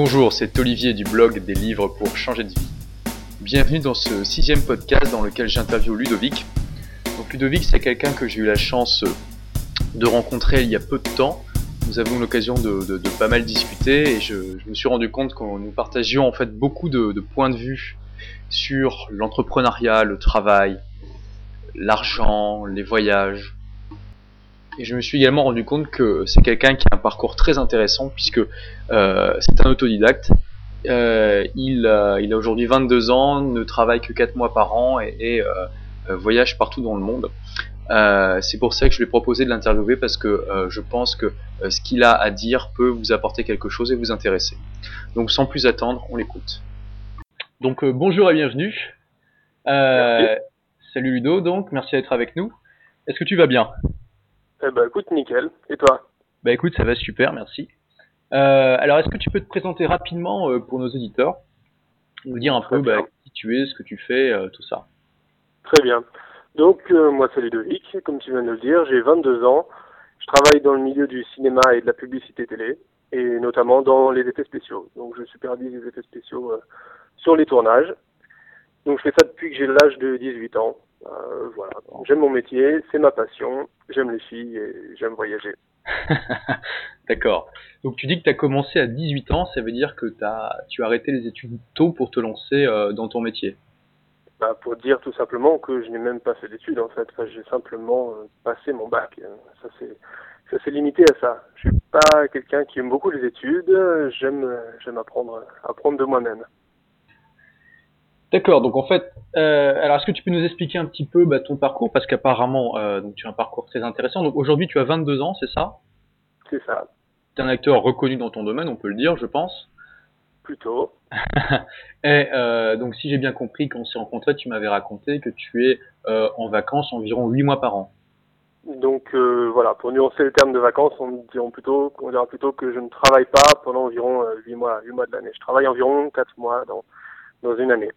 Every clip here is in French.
Bonjour, c'est Olivier du blog des livres pour changer de vie. Bienvenue dans ce sixième podcast dans lequel j'interviewe Ludovic. Donc Ludovic, c'est quelqu'un que j'ai eu la chance de rencontrer il y a peu de temps. Nous avons eu l'occasion de, pas mal discuter et je, me suis rendu compte que nous partagions en fait beaucoup de, de points de vue sur l'entrepreneuriat, le travail, l'argent, les voyages, et je me suis également rendu compte que c'est quelqu'un qui a un parcours très intéressant puisque euh, c'est un autodidacte. Euh, il, a, il a aujourd'hui 22 ans, ne travaille que 4 mois par an et, euh, voyage partout dans le monde. c'est pour ça que je lui ai proposé de l'interviewer parce que je pense que ce qu'il a à dire peut vous apporter quelque chose et vous intéresser. Donc sans plus attendre, on l'écoute. Donc bonjour et bienvenue. salut Ludo, donc merci d'être avec nous. Est-ce que tu vas bien? Eh ben, écoute, nickel. Et toi? Bah écoute, ça va super, merci. Euh, alors, est-ce que tu peux te présenter rapidement euh, pour nos auditeurs? Nous dire un peu bah, qui tu es, ce que tu fais, euh, tout ça. Très bien. Donc, moi, c'est Ludovic, comme tu viens de le dire, j'ai 22 ans. Je travaille dans le milieu du cinéma et de la publicité télé, et notamment dans les effets spéciaux. Donc, je supervise les effets spéciaux sur les tournages. Donc, je fais ça depuis que j'ai l'âge de 18 ans. Euh, voilà, j'aime mon métier, c'est ma passion, j'aime les filles et j'aime voyager. D'accord. Donc tu dis que tu as commencé à 18 ans, ça veut dire que as, tu as arrêté les études tôt pour te lancer euh, dans ton métier bah, Pour dire tout simplement que je n'ai même pas fait d'études en fait, j'ai simplement euh, passé mon bac. Ça c'est ça c'est limité à ça. Je suis pas quelqu'un qui aime beaucoup les études, j'aime j'aime apprendre apprendre de moi-même. D'accord, donc en fait, euh, alors est-ce que tu peux nous expliquer un petit peu bah, ton parcours? Parce qu'apparemment, euh, tu as un parcours très intéressant. Donc aujourd'hui, tu as 22 ans, c'est ça? C'est ça. Tu es un acteur reconnu dans ton domaine, on peut le dire, je pense. Plutôt. Et euh, donc si j'ai bien compris, quand on s'est rencontrés, tu m'avais raconté que tu es euh, en vacances environ 8 mois par an. Donc euh, voilà, pour nuancer le terme de vacances, on, dira plutôt, on dira plutôt que je ne travaille pas pendant environ 8 mois, 8 mois de l'année. Je travaille environ 4 mois dans, dans une année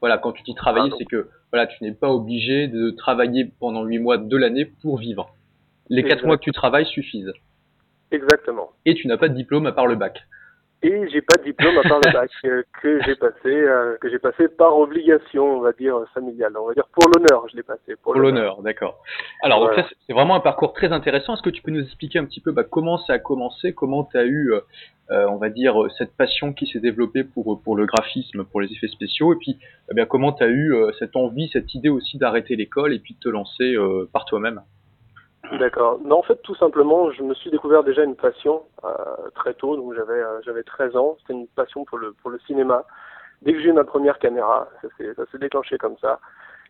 voilà, quand tu dis travailler, c'est que voilà, tu n'es pas obligé de travailler pendant huit mois de l'année pour vivre. Les quatre mois que tu travailles suffisent. Exactement. Et tu n'as pas de diplôme à part le bac. Et j'ai pas de diplôme à part le bac euh, que j'ai passé, euh, que j'ai passé par obligation, on va dire familiale. On va dire pour l'honneur, je l'ai passé. Pour, l'honneur, d'accord. Alors donc c'est vraiment un parcours très intéressant. Est-ce que tu peux nous expliquer un petit peu bah, comment ça a commencé, comment tu as eu, euh, on va dire, cette passion qui s'est développée pour pour le graphisme, pour les effets spéciaux, et puis eh bien comment tu as eu cette envie, cette idée aussi d'arrêter l'école et puis de te lancer par toi-même? D'accord. Non, en fait, tout simplement, je me suis découvert déjà une passion euh, très tôt, donc j'avais euh, j'avais 13 ans. C'était une passion pour le pour le cinéma. Dès que j'ai eu ma première caméra, ça s'est ça s'est déclenché comme ça.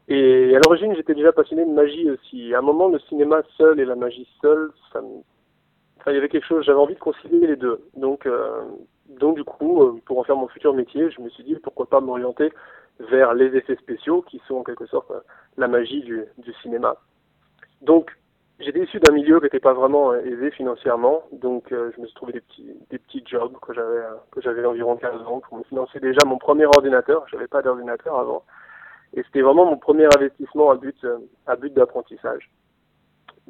Et à l'origine, j'étais déjà passionné de magie aussi. À un moment, le cinéma seul et la magie seule, ça me... enfin, il y avait quelque chose. J'avais envie de concilier les deux. Donc euh, donc du coup, euh, pour en faire mon futur métier, je me suis dit pourquoi pas m'orienter vers les effets spéciaux, qui sont en quelque sorte la magie du du cinéma. Donc J'étais issu d'un milieu qui n'était pas vraiment euh, aisé financièrement, donc euh, je me suis trouvé des petits des petits jobs que j'avais euh, que j'avais environ 15 ans pour me financer déjà mon premier ordinateur. J'avais pas d'ordinateur avant, et c'était vraiment mon premier investissement à but à but d'apprentissage.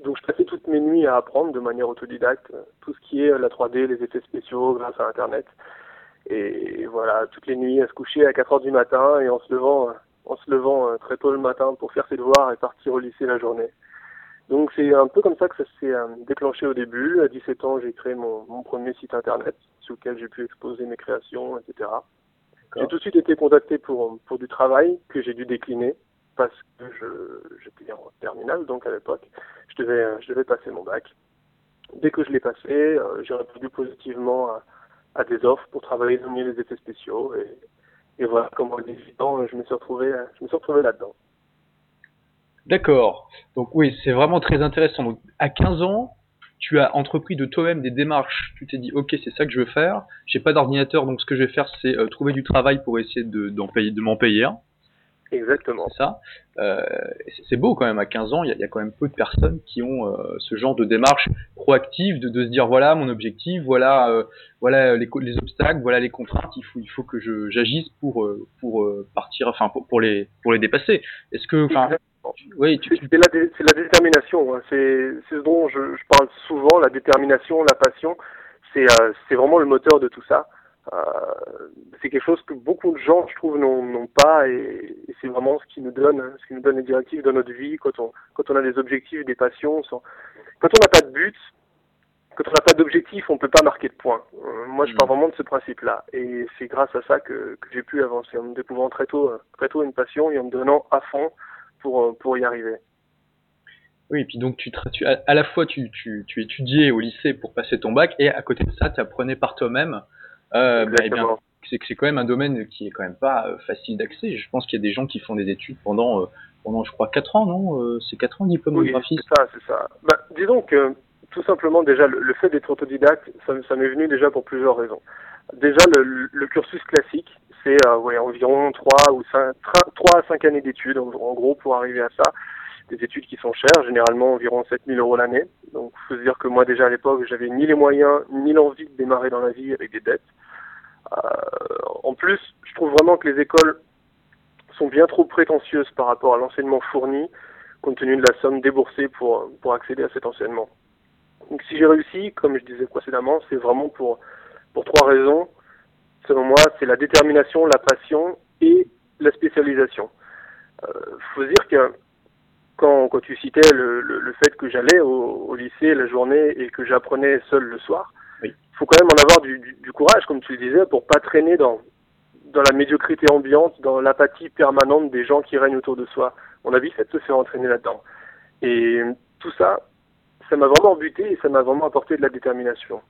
Donc je passais toutes mes nuits à apprendre de manière autodidacte tout ce qui est la 3D, les effets spéciaux grâce à Internet. Et voilà, toutes les nuits à se coucher à 4 heures du matin et en se levant en se levant très tôt le matin pour faire ses devoirs et partir au lycée la journée. Donc c'est un peu comme ça que ça s'est euh, déclenché au début. À 17 ans, j'ai créé mon, mon, premier site internet sur lequel j'ai pu exposer mes créations, etc. J'ai tout de suite été contacté pour, pour du travail que j'ai dû décliner parce que j'étais en terminale, donc à l'époque, je devais, euh, je devais passer mon bac. Dès que je l'ai passé, euh, j'ai répondu positivement à, à, des offres pour travailler dans les effets spéciaux et, et voilà comment 18 ans, je me suis retrouvé, je me suis retrouvé là-dedans. D'accord. Donc oui, c'est vraiment très intéressant. Donc à 15 ans, tu as entrepris de toi-même des démarches. Tu t'es dit, ok, c'est ça que je veux faire. J'ai pas d'ordinateur, donc ce que je vais faire, c'est euh, trouver du travail pour essayer de, d'en payer, de m'en payer un. Exactement. C'est ça. Euh, c'est beau quand même. À 15 ans, il y a, quand même peu de personnes qui ont euh, ce genre de démarche proactive, de, de, se dire voilà mon objectif, voilà euh, voilà les, les, obstacles, voilà les contraintes. Il faut il faut que je, j'agisse pour pour partir, enfin pour, pour, les pour les dépasser. Est-ce que enfin oui, c'est la, la, détermination. Hein. C'est ce dont je, je, parle souvent, la détermination, la passion. C'est euh, vraiment le moteur de tout ça. c'est quelque chose que beaucoup de gens, je trouve, n'ont pas, et, c'est vraiment ce qui nous donne, ce qui nous donne les directives dans notre vie quand on, quand on a des objectifs, des passions. Quand on n'a pas de but, quand on n'a pas d'objectif, on peut pas marquer de points. Euh, moi, je pars mm. vraiment de ce principe-là, et c'est grâce à ça que, que j'ai pu avancer en me découvrant très tôt, très tôt une passion et en me donnant à fond pour pour y arriver. Oui, et puis donc tu, tu à, la fois tu, tu, tu étudiais au lycée pour passer ton bac et à côté de ça tu apprenais par toi-même. Euh, bah, eh c'est quand même un domaine qui est quand même pas euh, facile d'accès. Je pense qu'il y a des gens qui font des études pendant euh, pendant je crois 4 ans, non euh, C'est 4 ans diplôme oui, graphiste. C'est ça, c'est ça. Bah, disons que tout simplement déjà le, fait d'être autodidacte, ça, ça m'est venu déjà pour plusieurs raisons. Déjà le, le cursus classique, c'est euh, environ 3 ou 5 3 à 5 années d'études en, gros pour arriver à ça des études qui sont chères, généralement environ 7000 euros l'année. Donc, faut se dire que moi, déjà à l'époque, j'avais ni les moyens, ni l'envie de démarrer dans la vie avec des dettes. Euh, en plus, je trouve vraiment que les écoles sont bien trop prétentieuses par rapport à l'enseignement fourni, compte tenu de la somme déboursée pour, pour accéder à cet enseignement. Donc, si j'ai réussi, comme je disais précédemment, c'est vraiment pour, pour trois raisons. Selon moi, c'est la détermination, la passion et la spécialisation. Il euh, faut dire que quand, quand tu citais le, le, le fait que j'allais au, au, lycée la journée et que j'apprenais seul le soir, il faut quand même en avoir du, du, du, courage, comme tu le disais, pour pas traîner dans, dans la médiocrité ambiante, dans l'apathie permanente des gens qui règnent autour de soi. On a vite fait de se faire entraîner là-dedans. Et tout ça, ça m'a vraiment buté et ça m'a vraiment apporté de la détermination.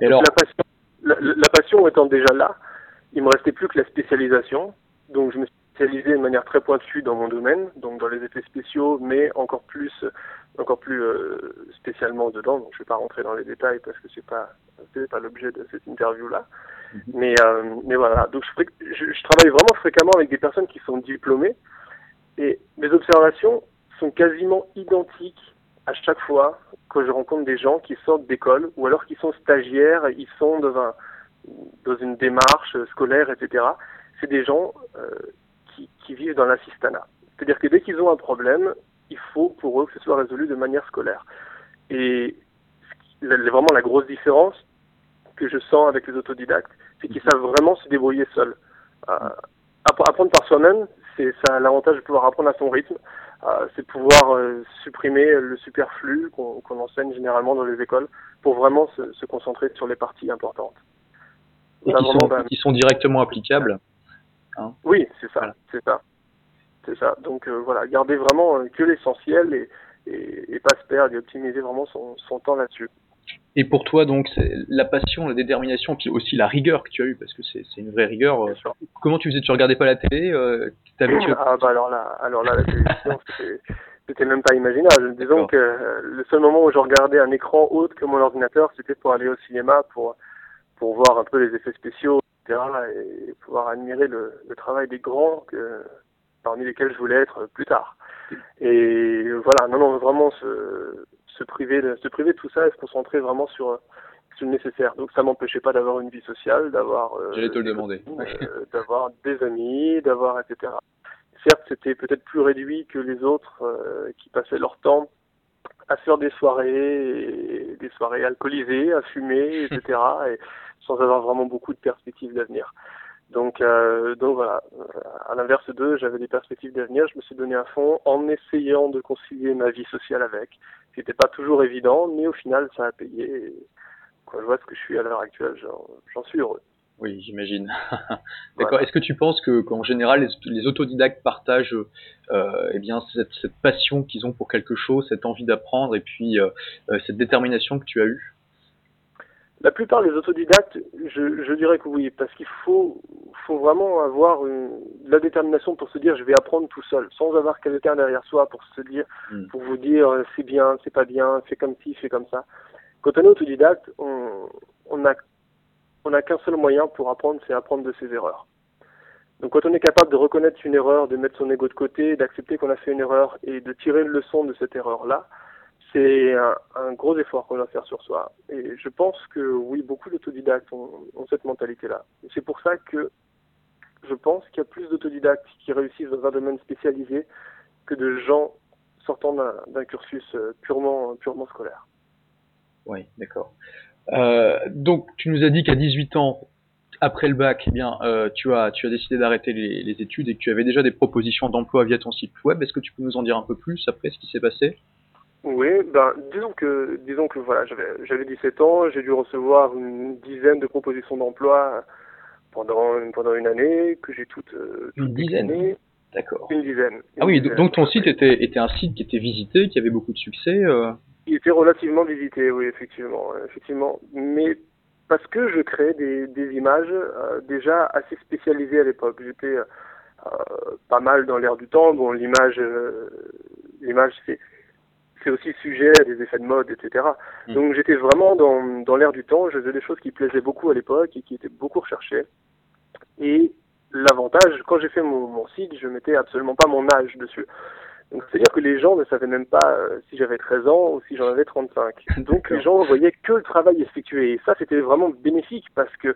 Et alors... la, passion, la, la passion étant déjà là, il me restait plus que la spécialisation. Donc je me suis spécialisé de manière très pointue dans mon domaine, donc dans les effets spéciaux, mais encore plus, encore plus euh, spécialement dedans. Donc je vais pas rentrer dans les détails parce que c'est pas, c'est pas l'objet de cette interview là. Mhm. Mais, euh, mais voilà. Donc je, je, je, travaille vraiment fréquemment avec des personnes qui sont diplômées et mes observations sont quasiment identiques à chaque fois que je rencontre des gens qui sortent d'école ou alors qui sont stagiaires, ils sont dans un dans une démarche scolaire, etc. C'est des gens euh, qui, vivent dans l'assistanat. C'est-à-dire que dès qu'ils ont un problème, il faut pour eux que ce soit résolu de manière scolaire. Et vraiment la grosse différence que je sens avec les autodidactes, c'est qu'ils savent vraiment se débrouiller seuls. Euh, apprendre par soi-même, c'est ça l'avantage de pouvoir apprendre à son rythme, c'est pouvoir euh, supprimer le superflu qu'on enseigne généralement dans les écoles pour vraiment se, se concentrer sur les parties importantes. Et qui sont, ben, qui sont, directement applicables Hein. oui, c'est ça, c'est ça, c'est ça. Donc euh, voilà, garder vraiment euh, que l'essentiel et, et, et, pas se perdre et optimiser vraiment son, son temps là-dessus. Et pour toi, donc, la passion, la détermination, puis aussi la rigueur que tu as eue, parce que c'est une vraie rigueur. Euh, comment tu faisais Tu regardais pas la télé euh, Ah bah alors là, alors là, la télévision, c'était même pas imaginable. Disons que euh, le seul moment où je regardais un écran autre que mon ordinateur, c'était pour aller au cinéma, pour pour voir un peu les effets spéciaux, et pouvoir admirer le, le travail des grands que, parmi lesquels je voulais être plus tard. Et voilà, non, non, vraiment se, se priver de se priver de tout ça et se concentrer vraiment sur sur le nécessaire. Donc ça m'empêchait pas d'avoir une vie sociale, d'avoir euh, te le demander, euh, d'avoir des amis, d'avoir etc. Certes, c'était peut-être plus réduit que les autres euh, qui passaient leur temps à faire des soirées, des soirées alcoolisées, à fumer, etc. et sans avoir vraiment beaucoup de perspectives d'avenir. Donc, euh, donc voilà, à l'inverse d'eux, j'avais des perspectives d'avenir, je me suis donné à fond en essayant de concilier ma vie sociale avec, ce n'était pas toujours évident, mais au final, ça a payé. Et quand je vois ce que je suis à l'heure actuelle, j'en suis heureux. Oui, j'imagine. D'accord. Est-ce que tu penses que qu'en général les, les, autodidactes partagent euh, eh bien cette, cette passion qu'ils ont pour quelque chose, cette envie d'apprendre et puis euh, euh cette détermination que tu as eue? La plupart des autodidactes, je, je dirais que oui, parce qu'il faut, faut vraiment avoir une, la détermination pour se dire je vais apprendre tout seul, sans avoir quelqu'un derrière soi pour se dire, mm. pour vous dire euh, c'est bien, c'est pas bien, fais comme ci, fais comme ça. Quand on est autodidacte, on, on a, on a qu'un seul moyen pour apprendre, c'est apprendre de ses erreurs. Donc quand on est capable de reconnaître une erreur, de mettre son ego de côté, d'accepter qu'on a fait une erreur et de tirer une leçon de cette erreur-là, c'est un, gros effort qu'on doit faire sur soi. Et je pense que oui, beaucoup d'autodidactes ont, cette mentalité-là. C'est pour ça que je pense qu'il y a plus d'autodidactes qui réussissent dans un domaine spécialisé que de gens sortant d'un cursus euh, purement, scolaire. Oui, d'accord. Euh, donc, tu nous as dit qu'à 18 ans, après le bac, eh bien, euh, tu as décidé d'arrêter les, études et que tu avais déjà des propositions d'emploi via ton site web. Est-ce que tu peux nous en dire un peu plus après ce qui s'est passé? Oui, ben disons que disons que voilà, j'avais j'avais 17 ans, j'ai dû recevoir une dizaine de propositions d'emploi pendant pendant une année que j'ai toutes, toutes une dizaine. D'accord. Une dizaine. ah oui, donc ton site était était un site qui était visité, qui avait beaucoup de succès. Euh... Il était relativement visité, oui, effectivement, effectivement. Mais parce que je créais des, des images euh, déjà assez spécialisées à l'époque. J'étais euh, pas mal dans l'air du temps. Bon, l'image, euh, l'image, c'est c'est aussi sujet à des effets de mode, etc. Mm. Donc j'étais vraiment dans, dans l'air du temps. Je faisais des choses qui plaisaient beaucoup à l'époque et qui étaient beaucoup recherchées. Et l'avantage, quand j'ai fait mon, mon site, je mettais absolument pas mon âge dessus. Donc c'est-à-dire que les gens ne savaient même pas euh, si j'avais 13 ans ou si j'en avais 35. Donc les gens voyaient que le travail effectué. Et ça, c'était vraiment bénéfique parce que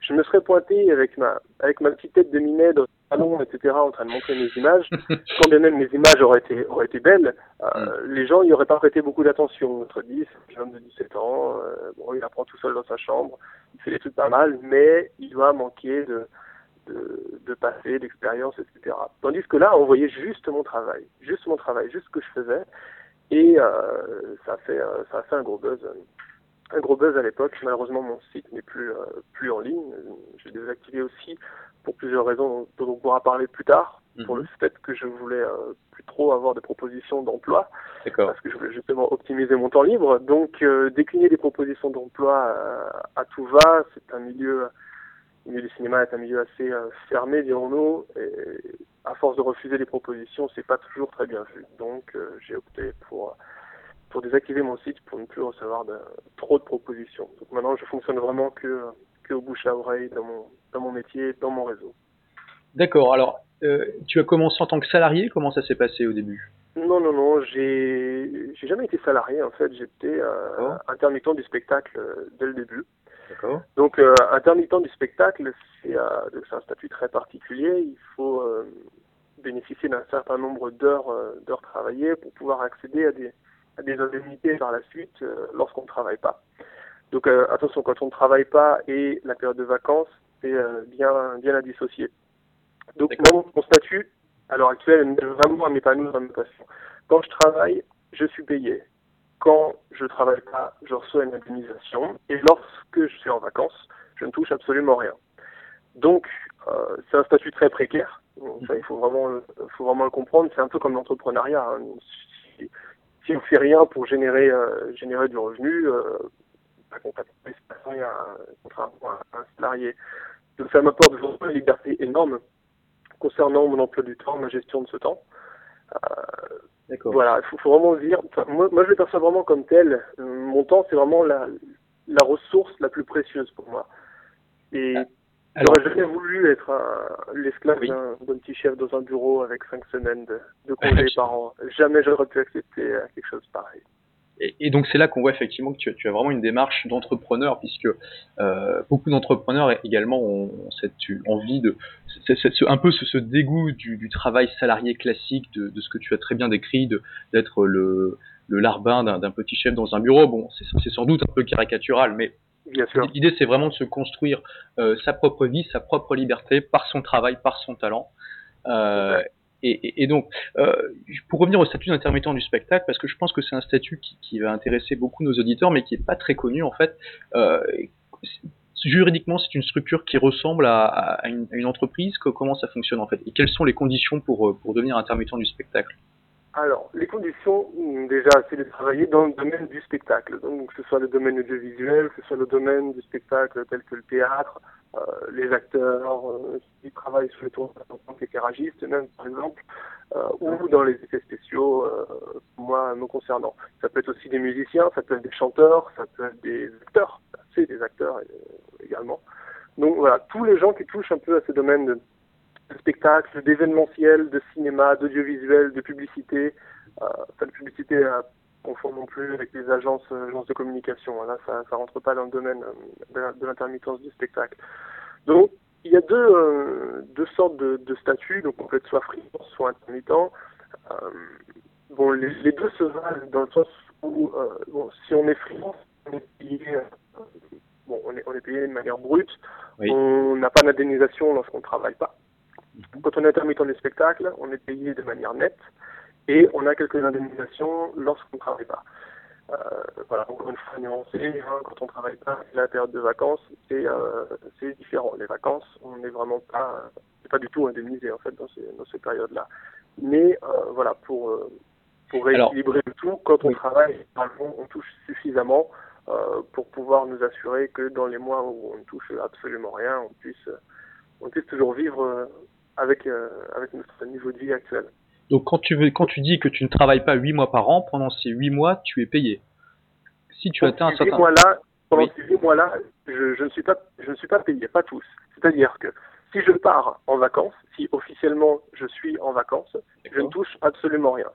je me serais pointé avec ma avec ma petite tête de minet dans le salon, etc., en train de montrer mes images. Quand bien même mes images auraient été auraient été belles, euh, mm. les gens n'y auraient pas prêté beaucoup d'attention. Notre 10, un homme de 17 ans, euh, bon, il apprend tout seul dans sa chambre, il fait des trucs pas mal, mais il doit manquer de de, de passé, d'expérience, etc. Tandis que là, on voyait juste mon travail, juste mon travail, juste ce que je faisais, et euh, ça a fait euh, ça a fait un gros buzz, un gros buzz à l'époque. Malheureusement, mon site n'est plus euh, plus en ligne. J'ai désactivé aussi pour plusieurs raisons dont on pourra parler plus tard. Pour mhm. le fait que je voulais euh, plus trop avoir de propositions d'emploi, parce que je voulais justement optimiser mon temps libre. Donc, euh, décliner des propositions d'emploi à tout va, c'est un milieu le milieu du cinéma est un milieu assez euh, fermé, dirons-nous, et à force de refuser les propositions, c'est pas toujours très bien vu. Donc euh, j'ai opté pour pour désactiver mon site pour ne plus recevoir de, trop de propositions. Donc maintenant, je fonctionne vraiment que que au bouche à oreille dans mon dans mon métier, dans mon réseau. D'accord. Alors, euh, tu as commencé en tant que salarié? Comment ça s'est passé au début? Non, non, non. J'ai j'ai jamais été salarié. En fait, j'étais oh. intermittent du spectacle dès le début. Donc, euh, intermittent du spectacle, c'est euh, un statut très particulier. Il faut euh, bénéficier d'un certain nombre d'heures d'heures travaillées pour pouvoir accéder à des, à des indemnités par la suite lorsqu'on ne travaille pas. Donc, attention, quand on ne travaille pas et la période de vacances, c'est bien, bien à dissocier. Donc, mon, mon, statut, à l'heure actuelle, vraiment à m'épanouir dans mes passions. Quand je travaille, je suis payé quand je ne travaille pas, je reçois une indemnisation. Et lorsque je suis en vacances, je ne touche absolument rien. Donc, euh, c'est un statut très précaire. Ça, il faut vraiment, faut vraiment le comprendre. C'est un peu comme l'entrepreneuriat. Hein. Si, si, on fait rien pour générer, euh, générer du revenu, euh, bah, concrètement, il y a un, un salarié. Donc, ça m'apporte vraiment une liberté énorme concernant mon emploi du temps, ma gestion de ce temps. Euh, voilà, il faut, vraiment dire. Moi, moi, je le perçois vraiment comme tel. Mon temps, c'est vraiment la, la ressource la plus précieuse pour moi. Et ah, j'aurais jamais voulu être l'esclave d'un petit chef dans un bureau avec cinq semaines de, de congés par an. Jamais j'aurais pu accepter euh, quelque chose pareil. Et, donc c'est là qu'on voit effectivement que tu, tu, as vraiment une démarche d'entrepreneur, puisque euh, beaucoup d'entrepreneurs également ont, cette envie de, un peu ce, dégoût du, du, travail salarié classique, de, de, ce que tu as très bien décrit, d'être le, le larbin d'un petit chef dans un bureau. Bon, c'est sans doute un peu caricatural, mais l'idée c'est vraiment de se construire euh, sa propre vie, sa propre liberté par son travail, par son talent. Euh, et, et, donc, euh, pour revenir au statut d'intermittent du spectacle, parce que je pense que c'est un statut qui, va intéresser beaucoup nos auditeurs, mais qui est pas très connu en fait. Euh, juridiquement, c'est une structure qui ressemble à, une, à, une, entreprise. Comment ça fonctionne en fait? Et quelles sont les conditions pour, pour devenir intermittent du spectacle? Alors, les conditions, déjà, c'est de travailler dans le domaine du spectacle. Donc, que ce soit le domaine audiovisuel, que ce soit le domaine du spectacle tel que le théâtre, euh, les acteurs euh, qui travaillent sur les tours en tant qu'éclairagistes, même, par exemple, euh, ou dans les effets spéciaux, moi, me concernant. Ça peut être aussi des musiciens, ça peut être des chanteurs, ça peut être des acteurs. C'est des acteurs également. Donc, voilà, tous les gens qui touchent un peu à ce domaine de de spectacle, d'événementiel, de cinéma, d'audiovisuel, de publicité. Euh, enfin, de publicité à confondre non plus avec les agences, euh, agences de communication. Là, ça ne rentre pas dans le domaine euh, de l'intermittence du spectacle. Donc, il y a deux, euh, deux sortes de, de statuts, donc on peut être soit freelance, soit intermittent. Euh, bon, les, les, deux se valent dans le sens où, euh, bon, si on est freelance, on est payé bon, on est, on est payé de manière brute. On n'a pas d'indemnisation lorsqu'on ne travaille pas. Quand on est intermittent des spectacles, on est payé de manière nette et on a quelques indemnisations lorsqu'on ne travaille pas. Euh, voilà, encore une fois nuancé, hein, quand on travaille pas, la période de vacances, c'est euh, différent. Les vacances, on n'est vraiment pas, pas du tout indemnisé en fait dans ces, dans ces périodes-là. Mais euh, voilà, pour euh, pour rééquilibrer le tout, quand on travaille, on touche suffisamment pour pouvoir nous assurer que dans les mois où on ne touche absolument rien, on puisse on puisse toujours vivre avec avec notre niveau de vie actuel. Donc quand tu veux, quand tu dis que tu ne travailles pas 8 mois par an, pendant ces 8 mois, tu es payé. Si tu atteins un certain mois là, pendant ces 8 mois là, je, je, ne suis pas je ne suis pas payé, pas tous. C'est-à-dire que si je pars en vacances, si officiellement je suis en vacances, je ne touche absolument rien.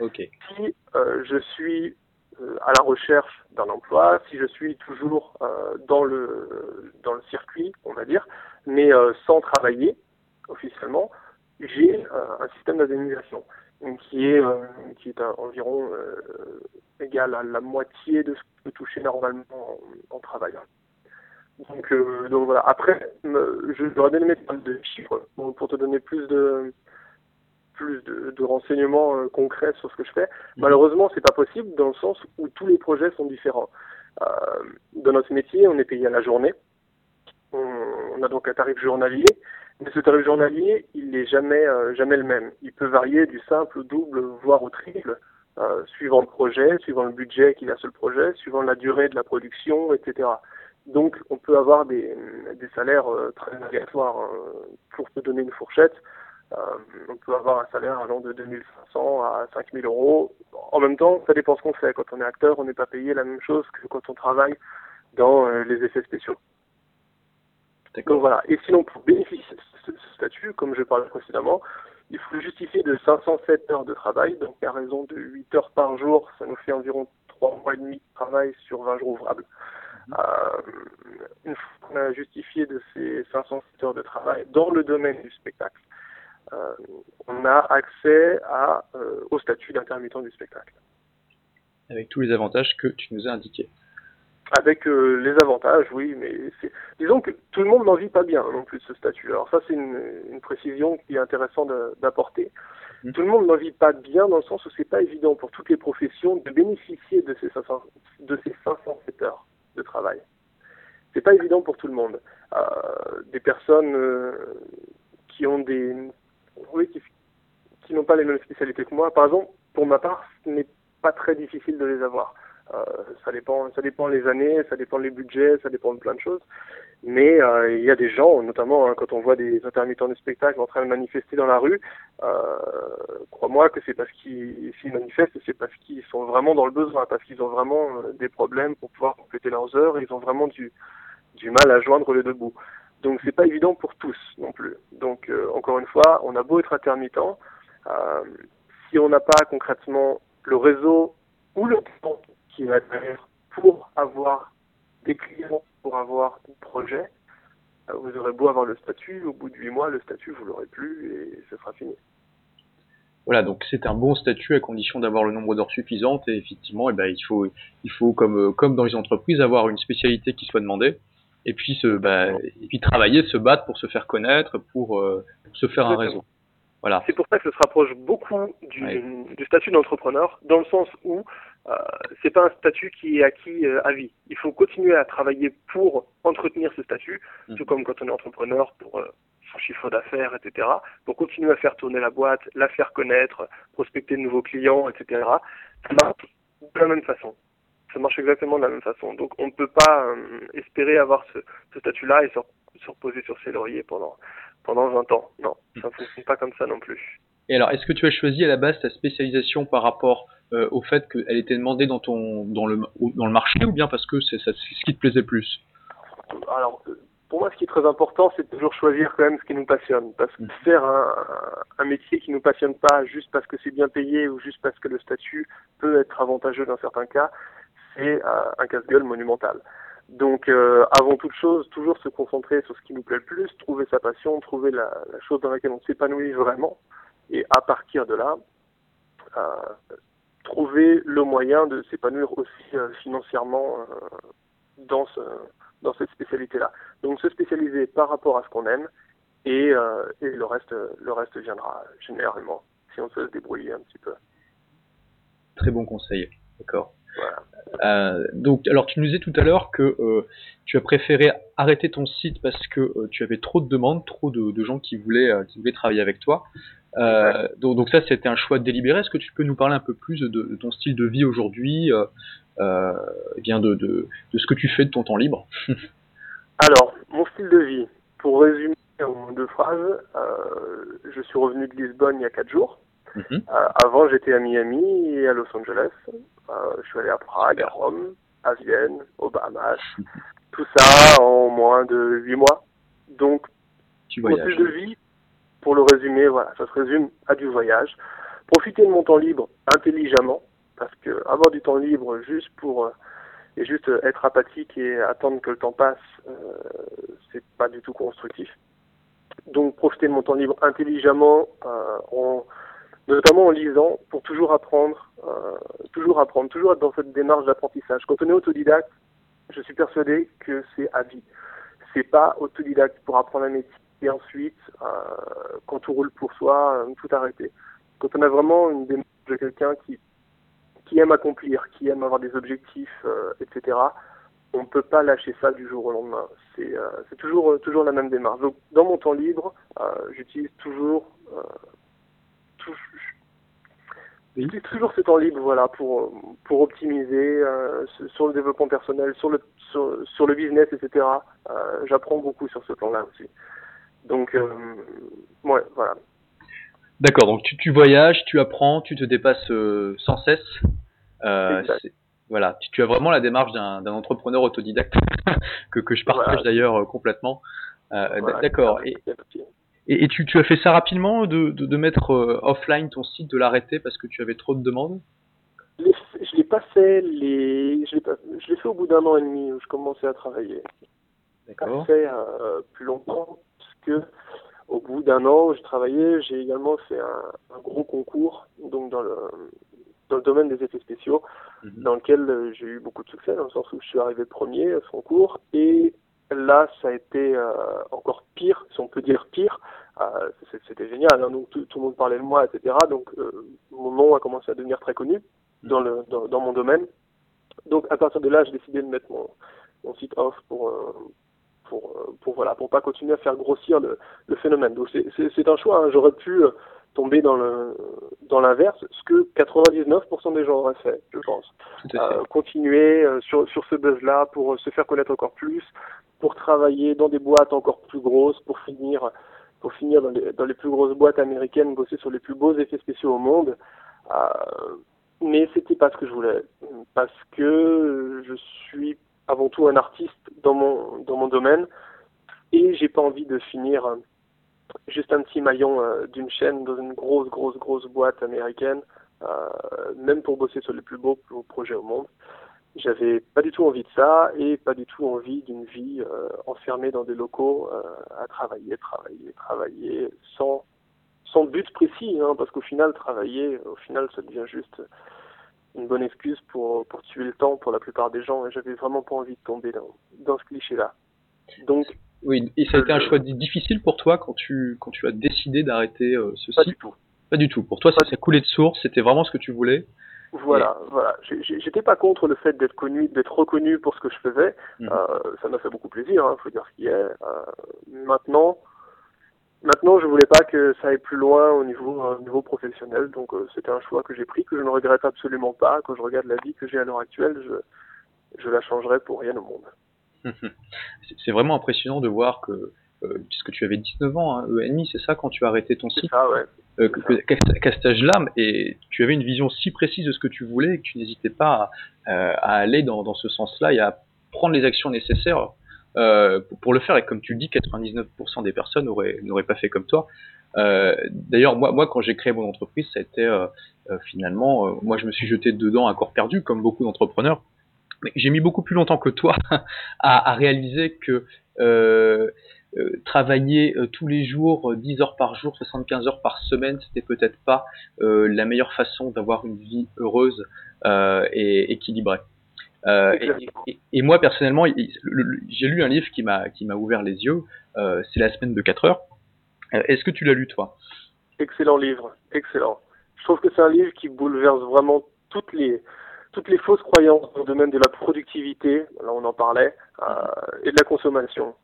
Okay. Si euh, je suis euh, à la recherche d'un emploi, si je suis toujours euh, dans le dans le circuit, on va dire, mais euh, sans travailler officiellement, j'ai euh, un système d'indemnisation qui est euh, qui est environ euh, égal à la moitié de ce que je peux toucher normalement en, travaillant. Donc, donc voilà. Après, je dois donner de chiffres pour, te donner plus de plus de, de renseignements concrets sur ce que je fais. Mhm. Malheureusement, c'est pas possible dans le sens où tous les projets sont différents. Euh, dans notre métier, on est payé à la journée. On, on a donc un tarif journalier mais ce tarif journalier, il n'est jamais, euh, jamais le même. Il peut varier du simple au double, voire au triple, euh, suivant le projet, suivant le budget qu'il a sur le projet, suivant la durée de la production, etc. Donc, on peut avoir des, des salaires euh, très aléatoires. Hein. Pour te donner une fourchette, euh, on peut avoir un salaire allant de 2500 à 5000 euros. En même temps, ça dépend ce qu'on fait. Quand on est acteur, on n'est pas payé la même chose que quand on travaille dans les effets spéciaux. Donc voilà. Et sinon, pour bénéficier de ce, statut, comme je parlais précédemment, il faut justifier de 507 heures de travail. Donc à raison de 8 heures par jour, ça nous fait environ 3 mois et demi de travail sur 20 jours ouvrables. Mhm. Euh, une fois qu'on a justifié de ces 507 heures de travail dans le domaine du spectacle, euh, on a accès à, euh, au statut d'intermittent du spectacle. Avec tous les avantages que tu nous as indiqués avec euh, les avantages, oui, mais c'est... disons que tout le monde n'en vit pas bien non plus ce statut. Alors ça, c'est une, une précision qui est intéressante d'apporter. Mmh. Tout le monde n'en vit pas bien dans le sens où c'est pas évident pour toutes les professions de bénéficier de ces 500, de ces 507 heures de travail. C'est pas évident pour tout le monde. Euh, des personnes euh, qui ont des, oui, qui, qui n'ont pas les mêmes spécialités que moi. Par exemple, pour ma part, ce n'est pas très difficile de les avoir. Euh, ça dépend, ça dépend les années, ça dépend les budgets, ça dépend de plein de choses. Mais euh, il y a des gens, notamment hein, quand on voit des intermittents de spectacle en train de manifester dans la rue, euh, crois-moi que c'est parce qu'ils manifestent, c'est parce qu'ils sont vraiment dans le besoin, parce qu'ils ont vraiment des problèmes pour pouvoir compléter leurs heures, ils ont vraiment du, du mal à joindre les deux bouts. Donc c'est pas évident pour tous non plus. Donc encore une fois, on a beau être intermittent, si on n'a pas concrètement le réseau ou le temps qui va derrière pour avoir des clients, pour avoir un projet. Euh, vous aurez beau avoir le statut, au bout de huit mois, le statut, vous l'aurez plus et ce sera fini. Voilà, donc c'est un bon statut à condition d'avoir le nombre d'heures suffisantes et effectivement, eh ben, il faut, il faut comme, euh, comme dans les entreprises, avoir une spécialité qui soit demandée et puis, se, bah, et puis travailler, se battre pour se faire connaître, pour, euh, pour se faire un réseau. Voilà. C'est pour ça que ça se rapproche beaucoup du, du statut d'entrepreneur, dans le sens où c'est pas un statut qui est acquis euh, à vie. Il faut continuer à travailler pour entretenir ce statut, mmh. tout comme quand on est entrepreneur pour euh, son chiffre d'affaires, etc. Pour continuer à faire tourner la boîte, la faire connaître, prospecter de nouveaux clients, etc. Ça marche de la même façon. Ça marche exactement de la même façon. Donc on ne peut pas euh, espérer avoir ce, ce statut-là et se, se, reposer sur ses lauriers pendant pendant 20 ans. Non, ça ne fonctionne pas comme ça non plus. Et alors, est-ce que tu as choisi à la base ta spécialisation par rapport euh, au fait qu'elle était demandée dans ton dans le dans le marché ou bien parce que c'est ce qui te plaisait plus? Alors, pour moi, ce qui est très important, c'est toujours choisir quand même ce qui nous passionne. Parce que mm. faire un, un métier qui nous passionne pas juste parce que c'est bien payé ou juste parce que le statut peut être avantageux dans certains cas, c'est euh, un casse-gueule monumental. Donc, euh, avant toute chose, toujours se concentrer sur ce qui nous plaît le plus, trouver sa passion, trouver la, la chose dans laquelle on s'épanouit vraiment et à partir de là, euh, trouver le moyen de s'épanouir aussi euh, financièrement euh, dans ce dans cette spécialité-là. Donc se spécialiser par rapport à ce qu'on aime et, et le reste le reste viendra généralement si on se débrouiller un petit peu. Très bon conseil, d'accord. Euh, donc, alors tu nous disais tout à l'heure que euh, tu as préféré arrêter ton site parce que euh, tu avais trop de demandes, trop de, gens qui voulaient, qui voulaient travailler avec toi. Donc, donc, ça, c'était un choix délibéré. Est-ce que tu peux nous parler un peu plus de, ton style de vie aujourd'hui, bien de, de, ce que tu fais de ton temps libre? Alors, mon style de vie, pour résumer en deux phrases, je suis revenu de Lisbonne il y a quatre jours. Mhm. avant, j'étais à Miami et à Los Angeles. Euh, je suis allé à Prague, à Rome, à Vienne, aux Bahamas. Tout ça en moins de 8 mois. Donc, tu mon style de vie, pour le résumer, voilà, ça se résume à du voyage. Profiter de mon temps libre intelligemment, parce que avoir du temps libre juste pour euh, et juste être apathique et attendre que le temps passe, euh, c'est pas du tout constructif. Donc profiter de mon temps libre intelligemment euh, en notamment en lisant, pour toujours apprendre, euh, toujours apprendre, toujours être dans cette démarche d'apprentissage. Quand on est autodidacte, je suis persuadé que c'est à vie. C'est pas autodidacte pour apprendre un métier et ensuite, euh, quand tout roule pour soi, euh, tout arrêter. Quand on a vraiment une démarche de quelqu'un qui qui aime accomplir, qui aime avoir des objectifs, euh, etc. On ne peut pas lâcher ça du jour au lendemain. C'est euh, toujours toujours la même démarche. Donc, dans mon temps libre, j'utilise toujours J'utilise toujours ce temps libre voilà, pour, pour optimiser euh, sur le développement personnel, sur le, sur, le business, etc. Euh, j'apprends beaucoup sur ce plan-là aussi. Donc, euh, ouais, voilà. D'accord, donc tu, tu, voyages, tu apprends, tu te dépasses sans cesse. voilà, tu, as vraiment la démarche d'un entrepreneur autodidacte que, que je partage d'ailleurs complètement. D'accord. Et, et, tu, tu, as fait ça rapidement, de, de, de mettre euh, offline ton site, de l'arrêter parce que tu avais trop de demandes? Je l'ai pas fait, les... je l'ai fait au bout d'un an et demi où je commençais à travailler. D'accord. fait euh, plus longtemps parce que au bout d'un an où je travaillais, j'ai également fait un, un, gros concours donc dans le dans le domaine des effets spéciaux, mhm. dans lequel euh, j'ai eu beaucoup de succès, dans le sens où je suis arrivé premier à ce concours, et Là, ça a été euh, encore pire, si on peut dire pire. Euh, C'était génial, hein, donc tout, tout, le monde parlait de moi, etc. Donc euh, mon nom a commencé à devenir très connu dans, le, dans, dans, mon domaine. Donc à partir de là, j'ai décidé de mettre mon, mon site off pour, euh, pour, pour, voilà, pour pas continuer à faire grossir le, le phénomène. Donc c'est un choix. Hein. J'aurais pu tomber dans le dans l'inverse, ce que 99% des gens auraient fait, je pense. Euh, continuer euh, sur sur ce buzz-là pour se faire connaître encore plus, pour travailler dans des boîtes encore plus grosses, pour finir pour finir dans les, dans les plus grosses boîtes américaines, bosser sur les plus beaux effets spéciaux au monde. Euh, mais c'était pas ce que je voulais, parce que je suis avant tout un artiste dans mon dans mon domaine et j'ai pas envie de finir juste un petit maillon euh, d'une chaîne dans une grosse, grosse, grosse boîte américaine, euh, même pour bosser sur les plus beaux, projets au monde. J'avais pas du tout envie de ça et pas du tout envie d'une vie euh, enfermée dans des locaux à travailler, travailler, travailler sans but précis, hein, parce qu'au final, travailler, au final, ça devient juste une bonne excuse pour, tuer le temps pour la plupart des gens, et j'avais vraiment pas envie de tomber dans, dans ce cliché-là. Donc, oui, et ça a été un choix difficile pour toi quand tu, quand tu as décidé d'arrêter euh, ce Pas du tout. Pas du tout. Pour toi, ça s'est coulé de source, c'était vraiment ce que tu voulais? Voilà, voilà. J'étais pas contre le fait d'être connu, d'être reconnu pour ce que je faisais. Mhm. Euh, ça m'a fait beaucoup plaisir, hein, faut dire ce qui est. Euh, maintenant, maintenant, je voulais pas que ça aille plus loin au niveau, euh, niveau professionnel. Donc, euh, c'était un choix que j'ai pris, que je ne regrette absolument pas. Quand je regarde la vie que j'ai à l'heure actuelle, je, je la changerai pour rien au monde. c'est vraiment impressionnant de voir que, euh, puisque tu avais 19 ans, hein, ENMI, c'est ça quand tu as arrêté ton site ça, ouais. Euh, qu'à cet âge-là, et tu avais une vision si précise de ce que tu voulais que tu n'hésitais pas à, euh, à, aller dans, dans ce sens-là et à prendre les actions nécessaires euh, pour, le faire. Et comme tu le dis, 99% des personnes n'auraient pas fait comme toi. Euh, D'ailleurs, moi, moi, quand j'ai créé mon entreprise, ça a été euh, finalement, moi, je me suis jeté dedans à corps perdu, comme beaucoup d'entrepreneurs j'ai mis beaucoup plus longtemps que toi à, à réaliser que euh, euh, travailler euh, tous les jours, 10 heures par jour, 75 heures par semaine, c'était peut-être pas la meilleure façon d'avoir une vie heureuse et équilibrée. et, moi personnellement, j'ai lu un livre qui m'a qui m'a ouvert les yeux. c'est la semaine de 4 heures. Est-ce que tu l'as lu toi? Excellent livre, excellent. Je trouve que c'est un livre qui bouleverse vraiment toutes les toutes les fausses croyances dans le domaine de la productivité, là on en parlait, euh, et de la consommation.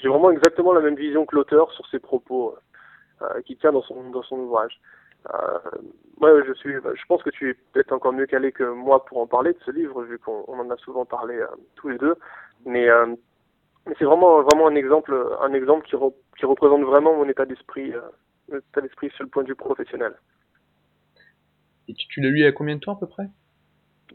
J'ai vraiment exactement la même vision que l'auteur sur ses propos euh, qui tient dans son dans son ouvrage. Euh, moi, je suis, je pense que tu es peut-être encore mieux calé que moi pour en parler de ce livre, vu qu'on en a souvent parlé euh, tous les deux. Mais, euh, mais c'est vraiment vraiment un exemple, un exemple qui, représente vraiment mon état d'esprit, état d'esprit sur le point de vue professionnel. Et tu, tu l'as lu il combien de temps à peu près?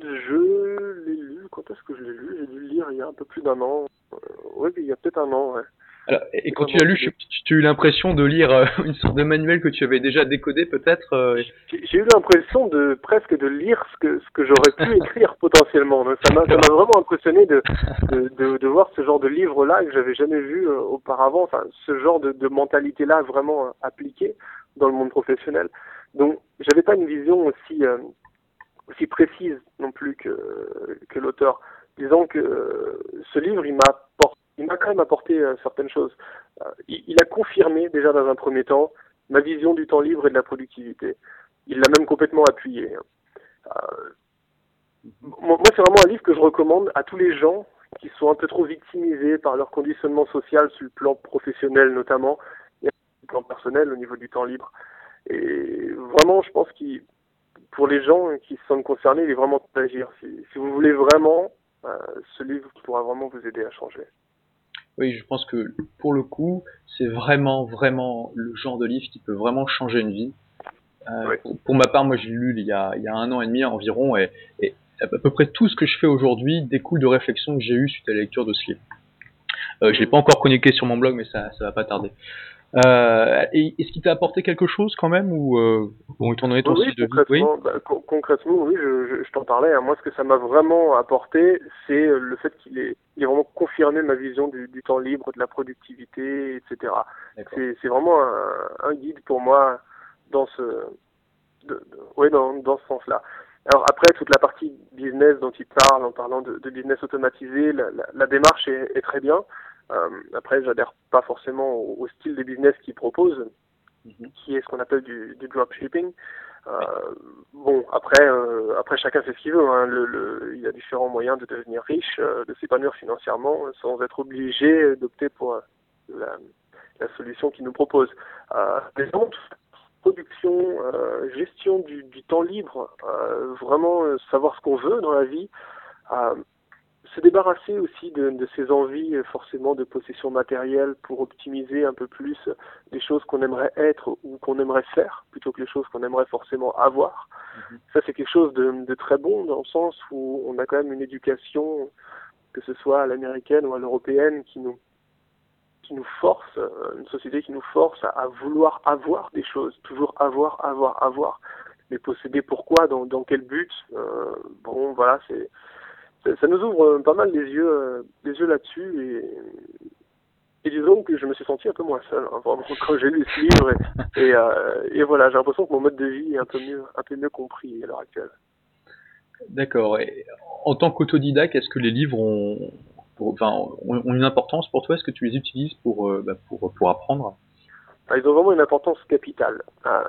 Je l'ai lu, quand est-ce que je l'ai lu J'ai dû le lire il y a un peu plus d'un an. Euh, oui, il y a peut-être un an, ouais. Alors, et quand tu l'as lu, tu as eu l'impression de lire euh, une sorte de manuel que tu avais déjà décodé peut-être euh, J'ai eu l'impression de presque de lire ce que, ce que j'aurais pu écrire potentiellement. ça m'a vraiment impressionné de, de, de, de, voir ce genre de livre-là que j'avais jamais vu auparavant, enfin ce genre de, de mentalité-là vraiment appliquée dans le monde professionnel. Donc j'avais pas une vision aussi aussi précise non plus que, que l'auteur. Disons que euh, ce livre, il m'a quand même apporté euh, certaines choses. Euh, il, a confirmé déjà dans un premier temps ma vision du temps libre et de la productivité. Il l'a même complètement appuyé. moi, c'est vraiment un livre que je recommande à tous les gens qui sont un peu trop victimisés par leur conditionnement social sur le plan professionnel notamment et sur le plan personnel au niveau du temps libre. Et vraiment, je pense qu'il pour les gens qui se sentent concernés, il est vraiment temps d'agir. Si, si, vous voulez vraiment, euh, ce livre pourra vraiment vous aider à changer. Oui, je pense que pour le coup, c'est vraiment, vraiment le genre de livre qui peut vraiment changer une vie. Euh, pour, ma part, moi, j'ai lu il y, a, il y a un an et demi environ, et, et à peu près tout ce que je fais aujourd'hui découle de réflexions que j'ai eues suite à la lecture de ce livre. Euh, je l'ai pas encore connecté sur mon blog, mais ça, ça va pas tarder. Euh, Est-ce qu'il t'a apporté quelque chose quand même ou euh, bon, étant donné ton oui, de concrètement, oui, bah, concrètement, oui, je, je, je t'en parlais. Hein. Moi, ce que ça m'a vraiment apporté, c'est euh, le fait qu'il ait, il ait vraiment confirmé ma vision du, du temps libre, de la productivité, etc. C'est vraiment un, un, guide pour moi dans ce, de, de, ouais, dans, dans ce sens-là. Alors après, toute la partie business dont il parle, en parlant de, de business automatisé, la, la, la démarche est, est, très bien. Euh, après, j'adhère pas forcément au, style de business qu'il propose, mhm. qui est ce qu'on appelle du, du dropshipping. Euh, bon, après, euh, après chacun fait ce qu'il veut. Hein. Le, le, il y a différents moyens de devenir riche, euh, de s'épanouir financièrement, sans être obligé d'opter pour euh, la, la, solution qu'il nous propose. Euh, les production, gestion du, du, temps libre, vraiment savoir ce qu'on veut dans la vie se débarrasser aussi de, de ces envies euh, forcément de possession matérielle pour optimiser un peu plus les choses qu'on aimerait être ou qu'on aimerait faire plutôt que les choses qu'on aimerait forcément avoir. Mhm. Ça c'est quelque chose de, de, très bon dans le sens où on a quand même une éducation, que ce soit à l'américaine ou à l'européenne, qui nous qui nous force, euh, une société qui nous force à, à, vouloir avoir des choses, toujours avoir, avoir, avoir. Mais posséder pourquoi, dans, dans quel but euh, Bon, voilà, c'est ça nous ouvre euh, pas mal les yeux, euh, les yeux là-dessus et, et disons que je me suis senti un peu moins seul hein, vraiment quand j'ai lu ce livre et, et, euh, et voilà j'ai l'impression que mon mode de vie est un peu mieux un peu mieux compris à l'heure actuelle. D'accord. En tant qu'autodidacte, est-ce que les livres ont, pour, enfin, ont une importance pour toi? Est-ce que tu les utilises pour, bah, pour, pour apprendre? Ils ont vraiment une importance capitale. Euh,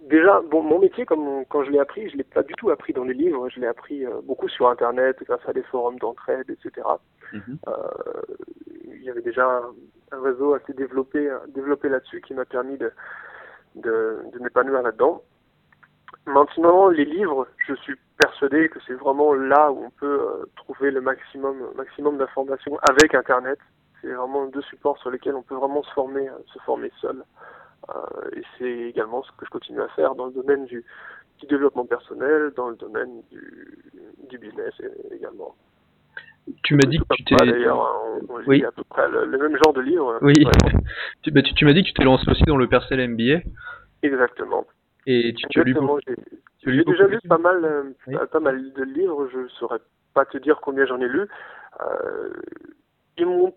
déjà, bon, mon métier, comme quand je l'ai appris, je l'ai pas du tout appris dans les livres. Je l'ai appris euh, beaucoup sur Internet, grâce à des forums d'entraide, etc. Mhm. euh, il y avait déjà un, réseau assez développé, développé là-dessus qui m'a permis de, de, de m'épanouir là-dedans. Maintenant, les livres, je suis persuadé que c'est vraiment là où on peut euh, trouver le maximum, maximum d'informations avec Internet. C'est vraiment deux supports sur lesquels on peut vraiment se former, se former seul. Euh, et c'est également ce que je continue à faire dans le domaine du, du développement personnel, dans le domaine du, du business également. Tu m'as dit que tu t'es. On, lit à peu près le, même genre de livre. Oui. tu, bah, tu, tu m'as dit que tu t'es lancé aussi dans le Percel MBA. Exactement. Et tu, tu as lu beaucoup. J'ai déjà lu pas mal, euh, pas mal de livres. Je saurais pas te dire combien j'en ai lu. Euh, ils m'ont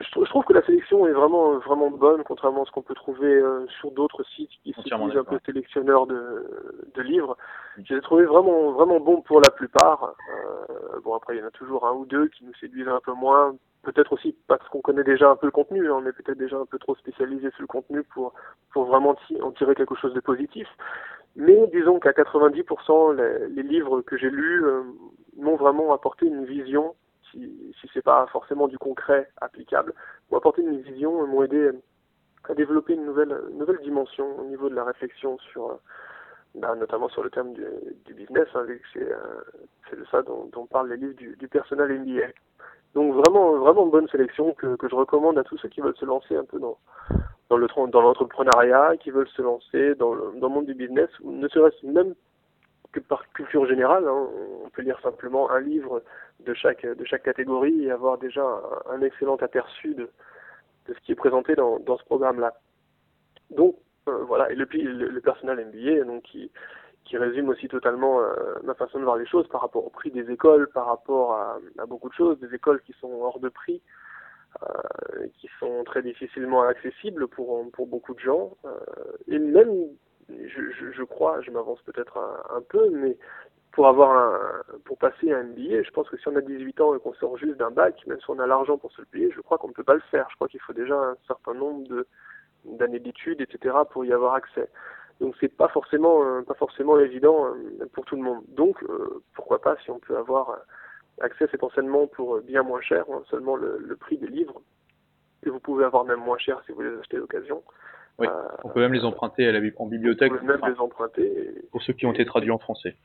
je, trouve que la sélection est vraiment vraiment bonne, contrairement à ce qu'on peut trouver euh, sur d'autres sites qui disent un peu sélectionneurs de, de livres. Je les ai trouvés vraiment vraiment bons pour la plupart. Euh, bon après il y en a toujours un ou deux qui nous séduisent un peu moins. Peut-être aussi parce qu'on connaît déjà un peu le contenu, hein. on est peut-être déjà un peu trop spécialisé sur le contenu pour pour vraiment en tirer quelque chose de positif. Mais disons qu'à 90%, les, les, livres que j'ai lus euh, m'ont vraiment apporté une vision pas forcément du concret applicable, m'ont apporté une vision, m'ont aidé à développer une nouvelle, nouvelle dimension au niveau de la réflexion sur, bah, notamment sur le terme du, du business, hein, c'est, euh, de ça dont, parlent les livres du, personnel MBA. Donc vraiment, vraiment bonne sélection que, que je recommande à tous ceux qui veulent se lancer un peu dans, dans le dans l'entrepreneuriat, qui veulent se lancer dans le, dans le monde du business, ou ne serait-ce même par culture générale. Hein, on peut lire simplement un livre de chaque, de chaque catégorie et avoir déjà un, excellent aperçu de, de, ce qui est présenté dans, dans ce programme-là. Donc euh, voilà, et le, le, le personnel MBA, donc qui, qui résume aussi totalement euh, ma façon de voir les choses par rapport au prix des écoles, par rapport à, à beaucoup de choses, des écoles qui sont hors de prix, euh, qui sont très difficilement accessibles pour, pour beaucoup de gens, et même je, je, je, crois, je m'avance peut-être un, un, peu, mais pour avoir un, pour passer un MBA, je pense que si on a 18 ans et qu'on sort juste d'un bac, même si on a l'argent pour se le payer, je crois qu'on ne peut pas le faire. Je crois qu'il faut déjà un certain nombre de d'années d'études, etc., pour y avoir accès. Donc c'est pas forcément euh, pas forcément évident euh, pour tout le monde. Donc euh, pourquoi pas si on peut avoir accès à cet enseignement pour bien moins cher, hein, seulement le, le, prix des livres, que vous pouvez avoir même moins cher si vous les achetez d'occasion. Oui, euh, on peut même les emprunter à la, en bibliothèque. On peut même les emprunter. Pour ceux qui ont été traduits en français.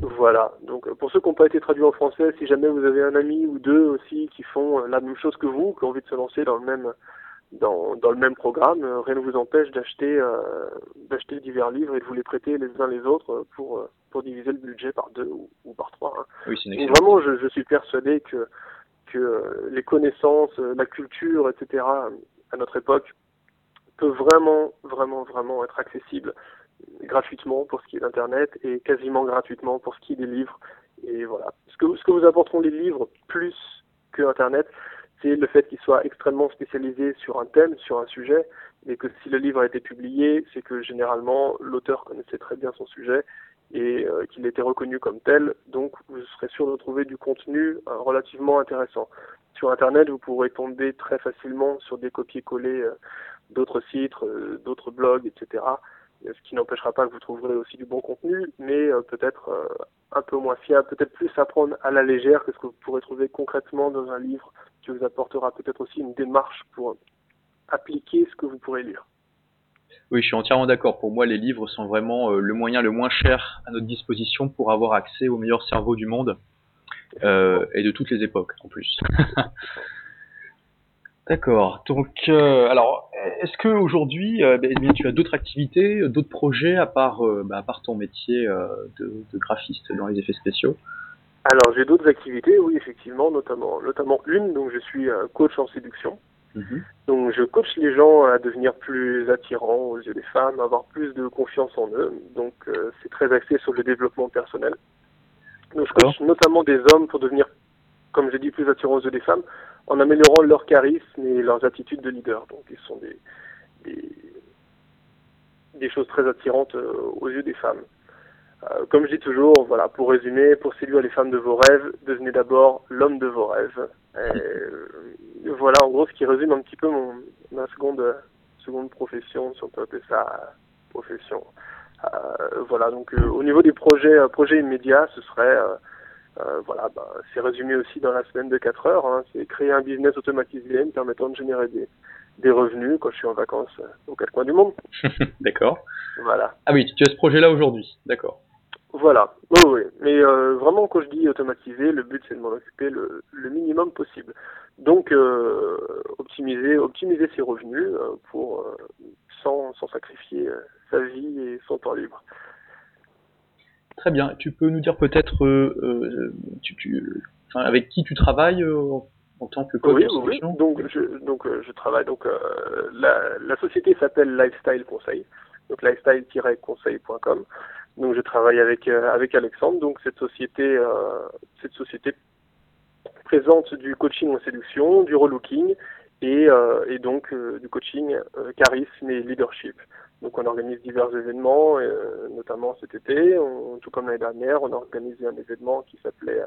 Voilà. Donc pour ceux qui n'ont pas été traduits en français, si jamais vous avez un ami ou deux aussi qui font la même chose que vous, qui ont envie de se lancer dans le même dans, dans le même programme, euh, rien ne vous empêche d'acheter euh, d'acheter divers livres et de vous les prêter les uns les autres pour pour diviser le budget par deux ou, ou par trois. Hein. Oui, c'est Donc vraiment, je, je suis persuadé que que les connaissances, la culture, etc. à notre époque peut vraiment, vraiment, vraiment être accessible gratuitement pour ce qui est d'Internet et quasiment gratuitement pour ce qui est des livres. Et voilà. Ce que, ce que vous apporteront les livres plus que Internet, c'est le fait qu'ils soient extrêmement spécialisés sur un thème, sur un sujet, et que si le livre a été publié, c'est que généralement l'auteur connaissait très bien son sujet et euh, qu'il était reconnu comme tel, donc vous serez sûr de trouver du contenu euh, relativement intéressant. Sur Internet, vous pourrez tomber très facilement sur des copier-coller euh, d'autres sites, euh, d'autres blogs, etc. Ce qui n'empêchera pas que vous trouverez aussi du bon contenu, mais euh, peut-être euh, un peu moins fiable, peut-être plus à prendre à la légère que ce que vous pourrez trouver concrètement dans un livre qui vous apportera peut-être aussi une démarche pour appliquer ce que vous pourrez lire. Oui, je suis entièrement d'accord. Pour moi, les livres sont vraiment le moyen le moins cher à notre disposition pour avoir accès au meilleur cerveau du monde euh, et de toutes les époques en plus. D'accord. Donc, euh, alors, est-ce que aujourd'hui, euh, eh bien, tu as d'autres activités, d'autres projets à part, euh, bah, à part ton métier euh, de, de, graphiste dans les effets spéciaux? Alors, j'ai d'autres activités, oui, effectivement, notamment, notamment une. Donc, je suis coach en séduction. Mm-hmm. Donc, je coach les gens à devenir plus attirants aux yeux des femmes, à avoir plus de confiance en eux. Donc, euh, c'est très axé sur le développement personnel. Donc, je coach notamment des hommes pour devenir, comme j'ai dit, plus aux yeux des femmes en améliorant leur charisme et leurs attitudes de leader. Donc, ils sont des, des, des choses très attirantes euh, aux yeux des femmes. Euh, comme je dis toujours, voilà, pour résumer, pour séduire les femmes de vos rêves, devenez d'abord l'homme de vos rêves. Euh, voilà, en gros, ce qui résume un petit peu mon, ma seconde, seconde profession, si on peut appeler ça profession. Voilà, donc au niveau des projets, projets immédiats, ce serait euh, voilà, bah, c'est résumé aussi dans la semaine de 4 heures. Hein. C'est créer un business automatisé me permettant de générer des, des revenus quand je suis en vacances euh, aux quatre coins du monde. D'accord. Voilà. Ah oui, tu as ce projet-là aujourd'hui. D'accord. Voilà. Oui, oui. Mais euh, vraiment, quand je dis automatisé, le but c'est de m'en occuper le, le, minimum possible. Donc, euh, optimiser, optimiser ses revenus euh, pour euh, sans, sans sacrifier sa vie et son temps libre. Très bien. Tu peux nous dire peut-être euh, euh, tu, tu, enfin, avec qui tu travailles euh, en tant que coach Oui, oui. Donc, je, donc, je travaille. Donc, la, la société s'appelle Lifestyle Conseil. Donc, lifestyle-conseil.com. Donc, je travaille avec avec Alexandre. Donc, cette société, cette société présente du coaching en séduction, du relooking et, euh, et donc euh, du coaching charisme et leadership. Donc on organise divers événements, notamment cet été, tout comme l'année dernière, on a organisé un événement qui s'appelait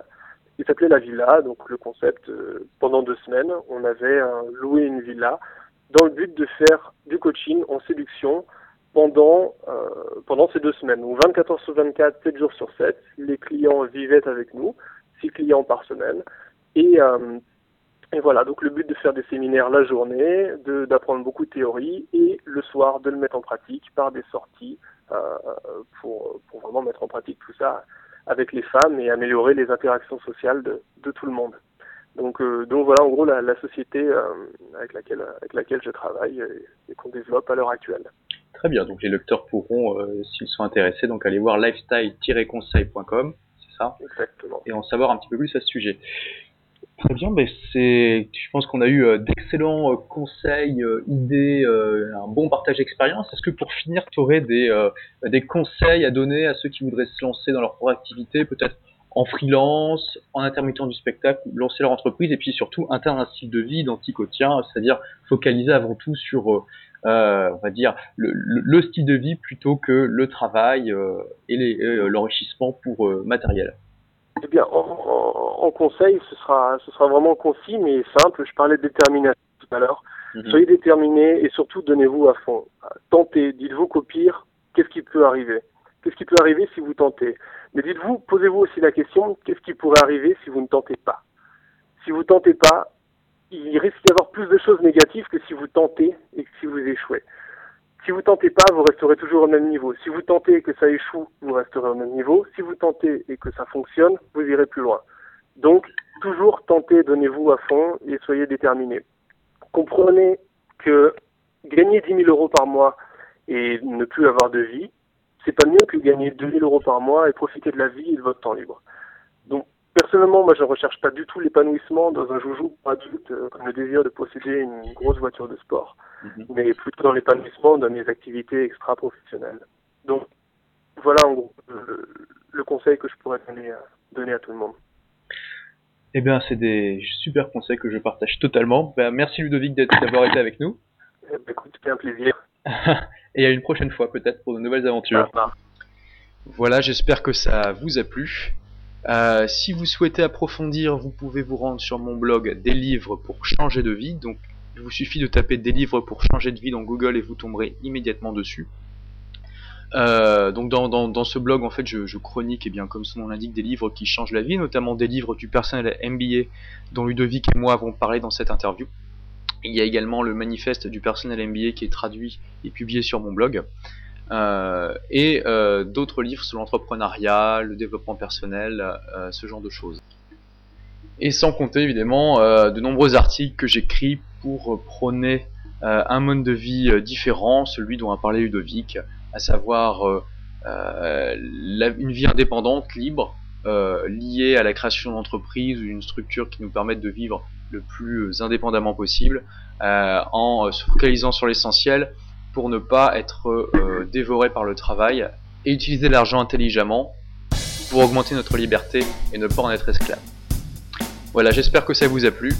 qui s'appelait la villa. Donc le concept, pendant deux semaines, on avait loué une villa dans le but de faire du coaching en séduction pendant, euh, pendant ces deux semaines. Donc 24 heures sur 24, 7 jours sur 7, les clients vivaient avec nous, 6 clients par semaine. Et, euh, et voilà, donc le but de faire des séminaires la journée, d'apprendre beaucoup de théorie et le soir de le mettre en pratique par des sorties euh, pour, pour vraiment mettre en pratique tout ça avec les femmes et améliorer les interactions sociales de, de tout le monde. Donc, euh, donc voilà en gros la, la société euh, avec, laquelle, avec laquelle je travaille et, et qu'on développe à l'heure actuelle. Très bien, donc les lecteurs pourront, s'ils sont intéressés, donc aller voir lifestyle-conseil.com, c'est ça? Exactement. Et en savoir un petit peu plus à ce sujet. Très bien, mais c'est, je pense qu'on a eu euh, d'excellents euh, conseils, idées, un bon partage d'expérience. Est-ce que pour finir, tu aurais des, des conseils à donner à ceux qui voudraient se lancer dans leur proactivité, peut-être en freelance, en intermittent du spectacle, lancer leur entreprise et puis surtout intégrer un style de vie identique au c'est-à-dire focaliser avant tout sur euh, on va dire, le, le, style de vie plutôt que le travail euh, et euh, l'enrichissement pour matériel? Eh bien, en, en, conseil, ce sera, ce sera vraiment concis mais simple. Je parlais de détermination tout à l'heure. Mhm. Soyez déterminés et surtout donnez-vous à fond. Tentez. Dites-vous qu'au pire, qu'est-ce qui peut arriver? Qu'est-ce qui peut arriver si vous tentez? Mais dites-vous, posez-vous aussi la question, qu'est-ce qui pourrait arriver si vous ne tentez pas? Si vous tentez pas, il risque d'y avoir plus de choses négatives que si vous tentez et que si vous échouez. Si vous tentez pas, vous resterez toujours au même niveau. Si vous tentez et que ça échoue, vous resterez au même niveau. Si vous tentez et que ça fonctionne, vous irez plus loin. Donc, toujours tentez, donnez-vous à fond et soyez déterminés. Comprenez que gagner 10 000 euros par mois et ne plus avoir de vie, c'est pas mieux que gagner 2 000 euros par mois et profiter de la vie et de votre temps libre. Personnellement, moi, je ne recherche pas du tout l'épanouissement dans un joujou pour adulte, euh, comme le désir de posséder une grosse voiture de sport, mhm. mais plutôt dans l'épanouissement dans mes activités extra-professionnelles. Donc, voilà en gros le, conseil que je pourrais donner, donner à tout le monde. Eh bien, c'est des super conseils que je partage totalement. Ben, merci Ludovic d'avoir été avec nous. Eh ben, écoute, c'était un plaisir. Et à une prochaine fois peut-être pour de nouvelles aventures. Voilà, j'espère que ça vous a plu. Euh, si vous souhaitez approfondir, vous pouvez vous rendre sur mon blog des livres pour changer de vie. Donc, il vous suffit de taper des livres pour changer de vie dans Google et vous tomberez immédiatement dessus. Euh, donc dans, ce blog en fait je, je, chronique et eh bien comme son nom l'indique des livres qui changent la vie, notamment des livres du personnel MBA dont Ludovic et moi avons parlé dans cette interview. Il y a également le manifeste du personnel MBA qui est traduit et publié sur mon blog. Euh, et euh, d'autres livres sur l'entrepreneuriat, le développement personnel, euh, ce genre de choses. Et sans compter évidemment de nombreux articles que j'écris pour prôner un mode de vie différent, celui dont a parlé Ludovic, à savoir une vie indépendante, libre, liée à la création d'entreprise ou d'une structure qui nous permette de vivre le plus indépendamment possible, en se focalisant sur l'essentiel pour ne pas être euh, dévoré par le travail et utiliser l'argent intelligemment pour augmenter notre liberté et ne pas en être esclave. Voilà, j'espère que ça vous a plu.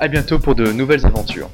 A bientôt pour de nouvelles aventures.